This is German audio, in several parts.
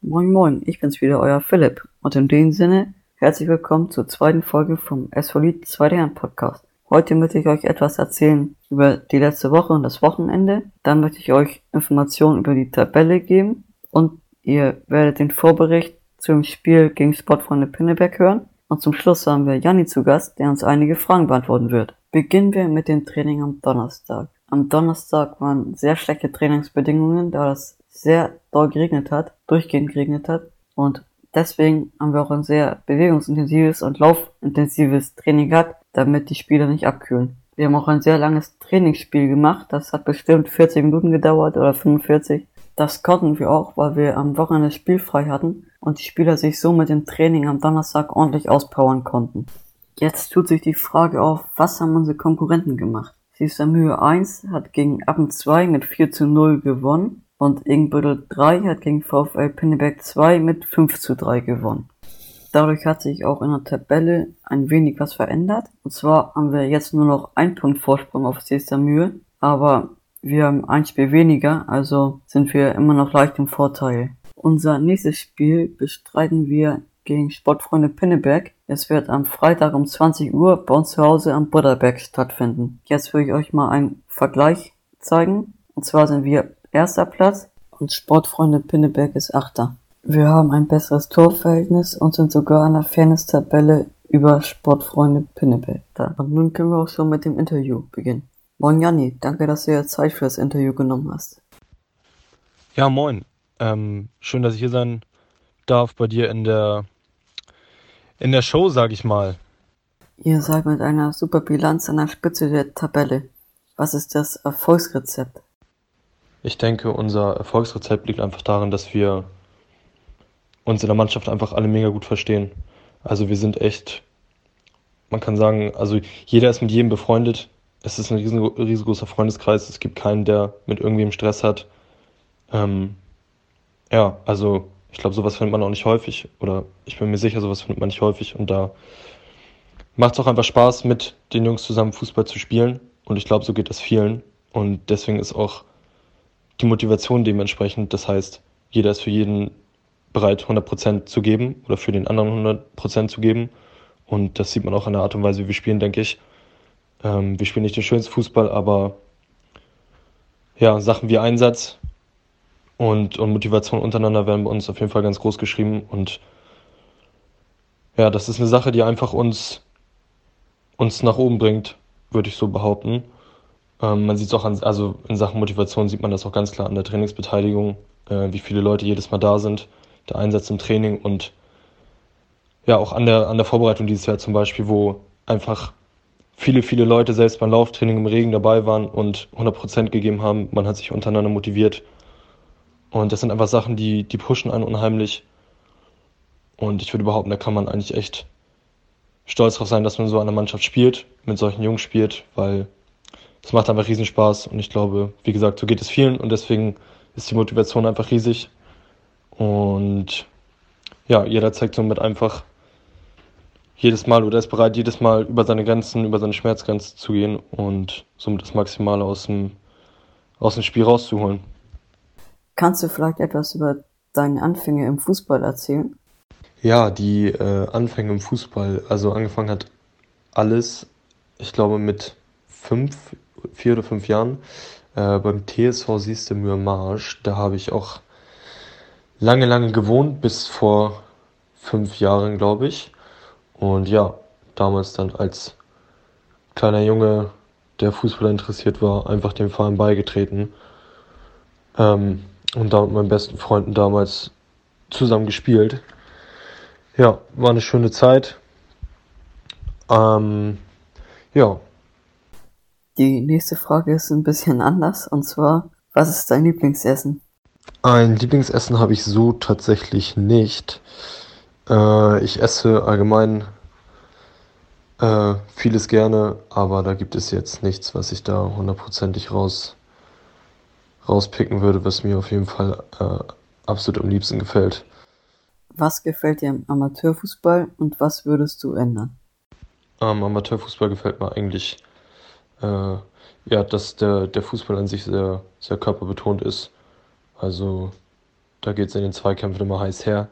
Moin Moin, ich bin's wieder, euer Philipp. Und in dem Sinne, herzlich willkommen zur zweiten Folge vom SVLID 2 Herren Podcast. Heute möchte ich euch etwas erzählen über die letzte Woche und das Wochenende. Dann möchte ich euch Informationen über die Tabelle geben und ihr werdet den Vorbericht zum Spiel gegen Sportfreunde Pinneberg hören. Und zum Schluss haben wir Janni zu Gast, der uns einige Fragen beantworten wird. Beginnen wir mit dem Training am Donnerstag. Am Donnerstag waren sehr schlechte Trainingsbedingungen, da es sehr doll geregnet hat, durchgehend geregnet hat. Und deswegen haben wir auch ein sehr bewegungsintensives und laufintensives Training gehabt, damit die Spieler nicht abkühlen. Wir haben auch ein sehr langes Trainingsspiel gemacht. Das hat bestimmt 40 Minuten gedauert oder 45. Das konnten wir auch, weil wir am Wochenende spielfrei hatten und die Spieler sich so mit dem Training am Donnerstag ordentlich auspowern konnten. Jetzt tut sich die Frage auf, was haben unsere Konkurrenten gemacht? Süßer Mühe 1 hat gegen Appen 2 mit 4 zu 0 gewonnen und Ingbüttel 3 hat gegen VfL Pinneberg 2 mit 5 zu 3 gewonnen. Dadurch hat sich auch in der Tabelle ein wenig was verändert. Und zwar haben wir jetzt nur noch ein Punkt Vorsprung auf Sester Mühe, aber wir haben ein Spiel weniger, also sind wir immer noch leicht im Vorteil. Unser nächstes Spiel bestreiten wir gegen Sportfreunde Pinneberg. Es wird am Freitag um 20 Uhr bei uns zu Hause am Butterberg stattfinden. Jetzt will ich euch mal einen Vergleich zeigen. Und zwar sind wir erster Platz und Sportfreunde Pinneberg ist achter. Wir haben ein besseres Torverhältnis und sind sogar in der Fairness-Tabelle über Sportfreunde Pinneberg da. Und nun können wir auch schon mit dem Interview beginnen. Moin Janni, danke, dass du dir Zeit für das Interview genommen hast. Ja, moin. Ähm, schön, dass ich hier sein darf bei dir in der in der Show, sag ich mal. Ihr seid mit einer super Bilanz an der Spitze der Tabelle. Was ist das Erfolgsrezept? Ich denke, unser Erfolgsrezept liegt einfach darin, dass wir uns in der Mannschaft einfach alle mega gut verstehen. Also wir sind echt, man kann sagen, also jeder ist mit jedem befreundet. Es ist ein riesen, riesengroßer Freundeskreis. Es gibt keinen, der mit irgendwem Stress hat. Ähm, ja, also ich glaube, sowas findet man auch nicht häufig. Oder ich bin mir sicher, sowas findet man nicht häufig. Und da macht es auch einfach Spaß, mit den Jungs zusammen Fußball zu spielen. Und ich glaube, so geht das vielen. Und deswegen ist auch die Motivation dementsprechend. Das heißt, jeder ist für jeden bereit, 100% zu geben oder für den anderen 100% zu geben. Und das sieht man auch an der Art und Weise, wie wir spielen, denke ich. Ähm, wir spielen nicht den schönsten Fußball, aber ja, Sachen wie Einsatz und, und Motivation untereinander werden bei uns auf jeden Fall ganz groß geschrieben. Und ja, das ist eine Sache, die einfach uns, uns nach oben bringt, würde ich so behaupten. Ähm, man sieht es auch an, also in Sachen Motivation sieht man das auch ganz klar an der Trainingsbeteiligung, äh, wie viele Leute jedes Mal da sind, der Einsatz im Training und ja, auch an der, an der Vorbereitung dieses Jahr zum Beispiel, wo einfach viele, viele Leute selbst beim Lauftraining im Regen dabei waren und 100% gegeben haben. Man hat sich untereinander motiviert. Und das sind einfach Sachen, die, die pushen einen unheimlich. Und ich würde behaupten, da kann man eigentlich echt stolz drauf sein, dass man so an der Mannschaft spielt, mit solchen Jungs spielt, weil es macht einfach riesen Spaß und ich glaube, wie gesagt, so geht es vielen und deswegen ist die Motivation einfach riesig. Und ja, jeder zeigt somit einfach jedes Mal oder ist bereit, jedes Mal über seine Grenzen, über seine Schmerzgrenze zu gehen und somit das Maximale aus dem, aus dem Spiel rauszuholen. Kannst du vielleicht etwas über deine Anfänge im Fußball erzählen? Ja, die äh, Anfänge im Fußball, also angefangen hat alles, ich glaube mit fünf vier oder fünf Jahren äh, beim TSV Siestemühr Marsch. Da habe ich auch lange, lange gewohnt, bis vor fünf Jahren, glaube ich. Und ja, damals dann als kleiner Junge, der Fußball interessiert war, einfach dem Verein beigetreten. Ähm, und da mit meinen besten Freunden damals zusammen gespielt. Ja, war eine schöne Zeit. Ähm, ja, die nächste Frage ist ein bisschen anders und zwar, was ist dein Lieblingsessen? Ein Lieblingsessen habe ich so tatsächlich nicht. Äh, ich esse allgemein äh, vieles gerne, aber da gibt es jetzt nichts, was ich da hundertprozentig raus, rauspicken würde, was mir auf jeden Fall äh, absolut am liebsten gefällt. Was gefällt dir am Amateurfußball und was würdest du ändern? Am Amateurfußball gefällt mir eigentlich äh, ja, dass der, der Fußball an sich sehr, sehr körperbetont ist. Also da geht es in den Zweikämpfen immer heiß her.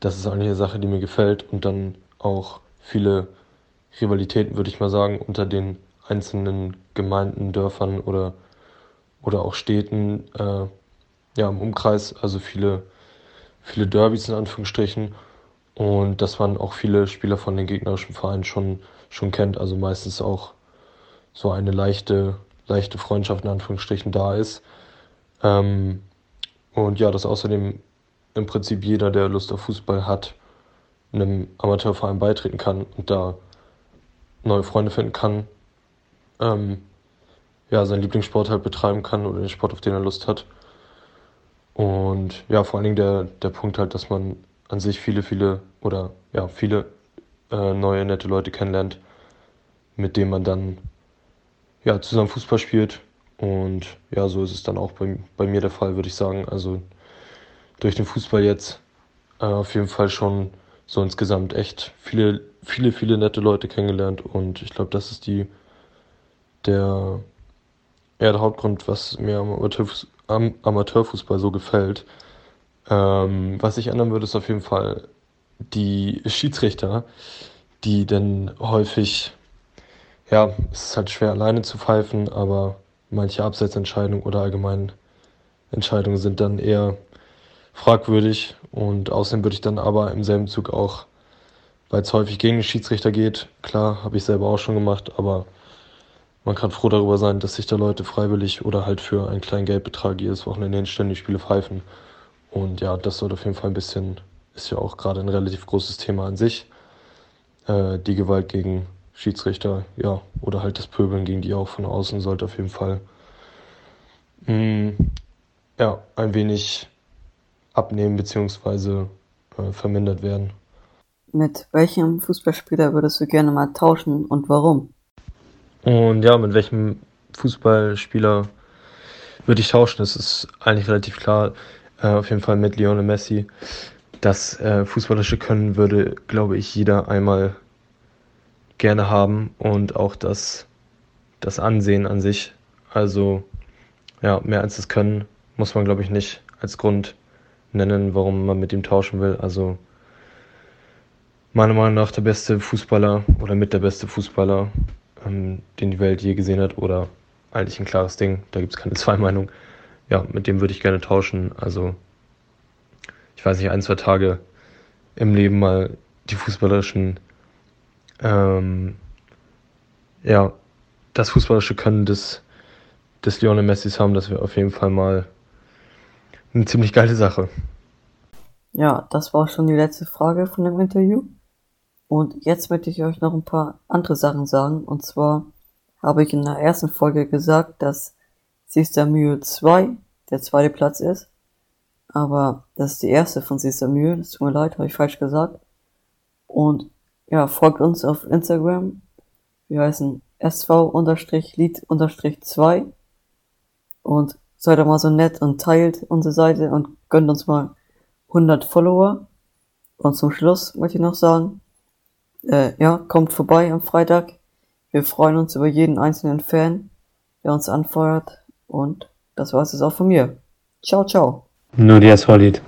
Das ist eigentlich eine Sache, die mir gefällt und dann auch viele Rivalitäten, würde ich mal sagen, unter den einzelnen Gemeinden, Dörfern oder, oder auch Städten äh, ja, im Umkreis. Also viele, viele Derbys in Anführungsstrichen. Und dass man auch viele Spieler von den gegnerischen Vereinen schon, schon kennt. Also meistens auch so eine leichte, leichte Freundschaft in Anführungsstrichen da ist. Ähm, und ja, dass außerdem im Prinzip jeder, der Lust auf Fußball hat, einem Amateurverein beitreten kann und da neue Freunde finden kann, ähm, ja, seinen Lieblingssport halt betreiben kann oder den Sport, auf den er Lust hat. Und ja, vor allen Dingen der, der Punkt halt, dass man an sich viele, viele oder ja, viele äh, neue, nette Leute kennenlernt, mit denen man dann ja, zusammen Fußball spielt. Und ja, so ist es dann auch bei, bei mir der Fall, würde ich sagen. Also durch den Fußball jetzt äh, auf jeden Fall schon so insgesamt echt viele, viele, viele nette Leute kennengelernt. Und ich glaube, das ist die der, ja, der Hauptgrund, was mir am, Amateurfuß, am Amateurfußball so gefällt. Ähm, was ich ändern würde, ist auf jeden Fall die Schiedsrichter, die dann häufig, ja, es ist halt schwer alleine zu pfeifen, aber manche Abseitsentscheidungen oder allgemein Entscheidungen sind dann eher fragwürdig und außerdem würde ich dann aber im selben Zug auch, weil es häufig gegen den Schiedsrichter geht, klar, habe ich selber auch schon gemacht, aber man kann froh darüber sein, dass sich da Leute freiwillig oder halt für einen kleinen Geldbetrag jedes Wochenende hinstellen, die Spiele pfeifen. Und ja, das sollte auf jeden Fall ein bisschen, ist ja auch gerade ein relativ großes Thema an sich. Äh, die Gewalt gegen Schiedsrichter, ja, oder halt das Pöbeln gegen die auch von außen sollte auf jeden Fall mh, mm, ja, ein wenig abnehmen bzw. Äh, vermindert werden. Mit welchem Fußballspieler würdest du gerne mal tauschen und warum? Und ja, mit welchem Fußballspieler würde ich tauschen? Das ist eigentlich relativ klar. Äh, auf jeden Fall mit Lionel Messi. Das äh, fußballische Können würde, glaube ich, jeder einmal gerne haben und auch das, das Ansehen an sich. Also ja, mehr als das Können muss man, glaube ich, nicht als Grund nennen, warum man mit ihm tauschen will. Also meiner Meinung nach der beste Fußballer oder mit der beste Fußballer ähm, den die Welt je gesehen hat oder eigentlich ein klares Ding, da gibt es keine zwei Meinungen. Ja, mit dem würde ich gerne tauschen. Also, ich weiß nicht, ein, zwei Tage im Leben mal die fußballerischen, ähm, ja, das fußballerische Können des, des Lionel Messis haben, das wäre auf jeden Fall mal eine ziemlich geile Sache. Ja, das war schon die letzte Frage von dem Interview. Und jetzt möchte ich euch noch ein paar andere Sachen sagen. Und zwar habe ich in der ersten Folge gesagt, dass Sister Mühe 2 der zweite Platz ist. Aber das ist die erste von Sister Mühe. Das tut mir leid, habe ich falsch gesagt. Und ja, folgt uns auf Instagram. Wir heißen sv-lied-2 und seid doch mal so nett und teilt unsere Seite und gönnt uns mal 100 Follower. Und zum Schluss möchte ich noch sagen, äh, ja, kommt vorbei am Freitag. Wir freuen uns über jeden einzelnen Fan, der uns anfeuert. Und das war es jetzt auch von mir. Ciao, ciao. Nur die SV-Lied.